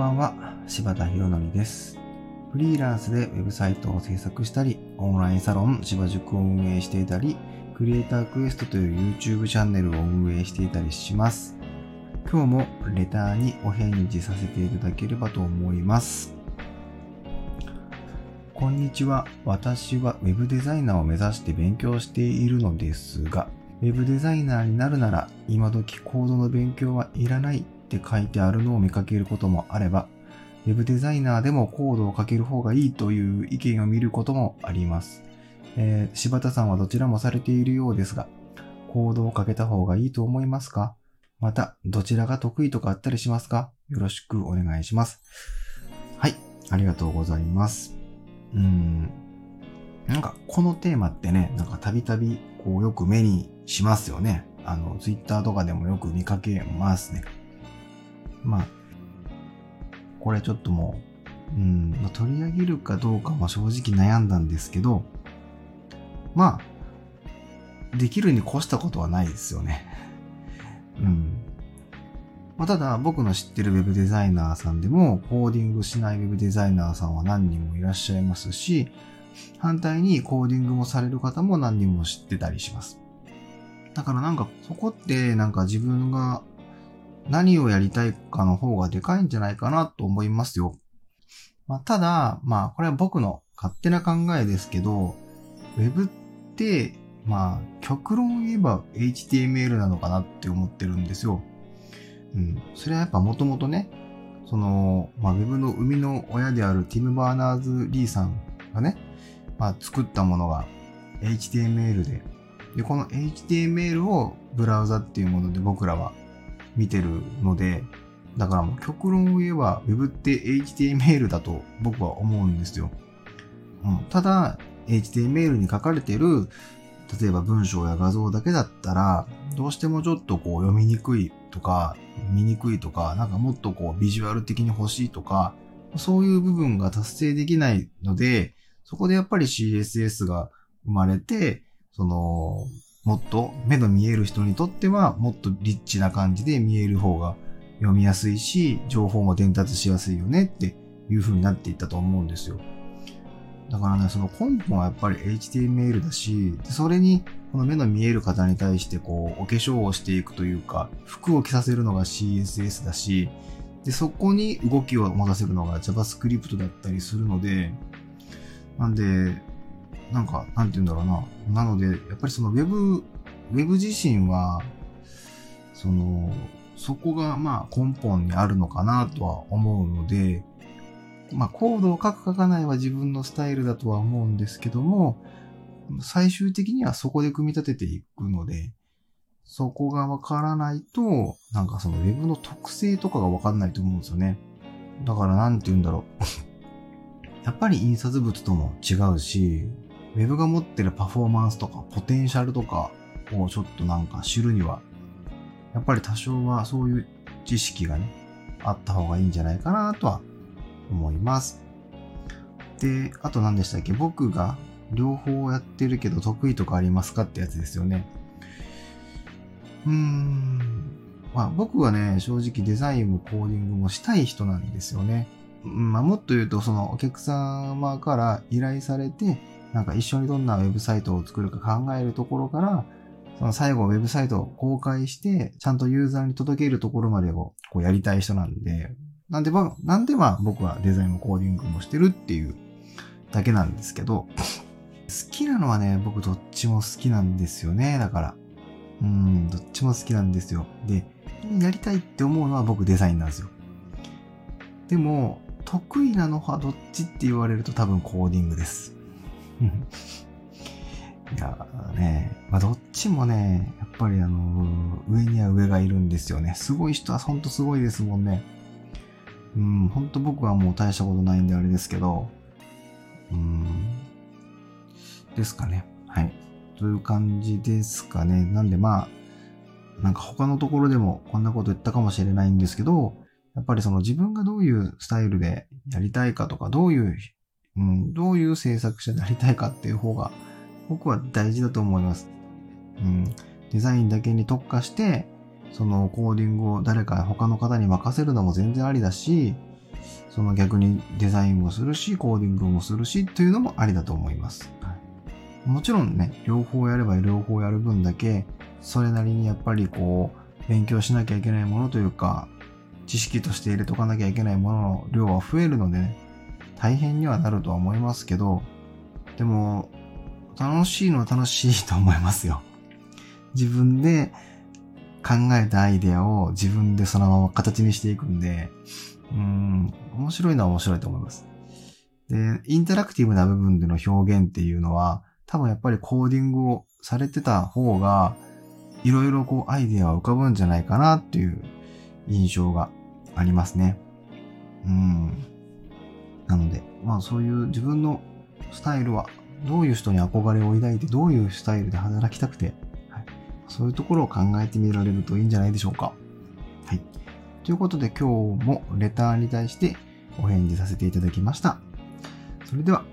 ばんは、柴田博則です。フリーランスでウェブサイトを制作したり、オンラインサロン柴塾を運営していたり、クリエイタークエストという YouTube チャンネルを運営していたりします。今日もレターにお返事させていただければと思います。こんにちは。私は Web デザイナーを目指して勉強しているのですが、Web デザイナーになるなら今時コードの勉強はいらないって書いてあるのを見かけることもあれば、Web デザイナーでもコードを書ける方がいいという意見を見ることもあります。えー柴田さんはどちらもされているようですが、コードを書けた方がいいと思いますか？また、どちらが得意とかあったりしますか？よろしくお願いします。はい、ありがとうございます。うん。なんか、このテーマってね、なんかたびたび、こう、よく目にしますよね。あの、ツイッターとかでもよく見かけますね。まあ、これちょっともう、うん、まあ、取り上げるかどうかも正直悩んだんですけど、まあ、できるに越したことはないですよね。うん。まあ、ただ、僕の知ってるウェブデザイナーさんでも、コーディングしないウェブデザイナーさんは何人もいらっしゃいますし、反対にコーディングもされる方も何人も知ってたりします。だからなんか、そこってなんか自分が何をやりたいかの方がでかいんじゃないかなと思いますよ。まあ、ただ、まあ、これは僕の勝手な考えですけど、ウェブって、まあ、極論言えば HTML なのかなって思ってるんですよ。うん。それはやっぱもともとね、その、まあ、ウェブの生みの親であるティム・バーナーズ・リーさんがね、まあ、作ったものが HTML で、で、この HTML をブラウザっていうもので僕らは見てるので、だからもう極論を言えば Web って HTML だと僕は思うんですよ。うん、ただ、HTML に書かれてる、例えば文章や画像だけだったら、どうしてもちょっとこう読みにくいとか、見にくいとか、なんかもっとこうビジュアル的に欲しいとか、そういう部分が達成できないので、そこでやっぱり CSS が生まれて、その、もっと目の見える人にとってはもっとリッチな感じで見える方が読みやすいし、情報も伝達しやすいよねっていう風になっていったと思うんですよ。だからね、その根本はやっぱり HTML だし、それにこの目の見える方に対してこう、お化粧をしていくというか、服を着させるのが CSS だし、で、そこに動きを持たせるのが JavaScript だったりするので、なんで、なんか、なんて言うんだろうな。なので、やっぱりその Web、Web 自身は、その、そこがまあ根本にあるのかなとは思うので、まあコードを書く書かないは自分のスタイルだとは思うんですけども、最終的にはそこで組み立てていくので、そこがわからないと、なんかその Web の特性とかがわかんないと思うんですよね。だからなんて言うんだろう。やっぱり印刷物とも違うし、Web が持ってるパフォーマンスとかポテンシャルとかをちょっとなんか知るには、やっぱり多少はそういう知識がね、あった方がいいんじゃないかなとは思います。で、あと何でしたっけ？僕が両方やってるけど得意とかありますかってやつですよね。うーん。まあ僕はね、正直デザインもコーディングもしたい人なんですよね。まあもっと言うと、そのお客様から依頼されて、なんか一緒にどんなウェブサイトを作るか考えるところから、その最後ウェブサイトを公開して、ちゃんとユーザーに届けるところまでをこうやりたい人なんで、なんでまあ、なんでまあ僕はデザインもコーディングもしてるっていうだけなんですけど、好きなのはね、僕どっちも好きなんですよね、だから。うん、どっちも好きなんですよ。で、やりたいって思うのは僕デザインなんですよ。でも、得意なのはどっちって言われると多分コーディングです。いやね、まあ、どっちもね、やっぱりあの、上には上がいるんですよね。すごい人はほんとすごいですもんね。うん、ほんと僕はもう大したことないんであれですけど、うん、ですかね。はい。という感じですかね。なんでまあ、なんか他のところでもこんなこと言ったかもしれないんですけど、やっぱりその自分がどういうスタイルでやりたいかとか、どういう、うん、どういう制作者でありたいかっていう方が僕は大事だと思います。うん、デザインだけに特化して、そのコーディングを誰か他の方に任せるのも全然ありだし、その逆にデザインもするし、コーディングもするし、というのもありだと思います。もちろんね、両方やれば両方やる分だけ、それなりにやっぱりこう、勉強しなきゃいけないものというか、知識として入れとかなきゃいけないものの量は増えるのでね、大変にはなるとは思いますけど、でも、楽しいのは楽しいと思いますよ。自分で考えたアイデアを自分でそのまま形にしていくんで、うん、面白いのは面白いと思います。で、インタラクティブな部分での表現っていうのは、多分やっぱりコーディングをされてた方が、いろいろこうアイデアは浮かぶんじゃないかなっていう印象がありますね。うん。まあそういう自分のスタイルは、どういう人に憧れを抱いて、どういうスタイルで働きたくて、はい、そういうところを考えてみられるといいんじゃないでしょうか。はい。ということで今日もレターに対してお返事させていただきました。それでは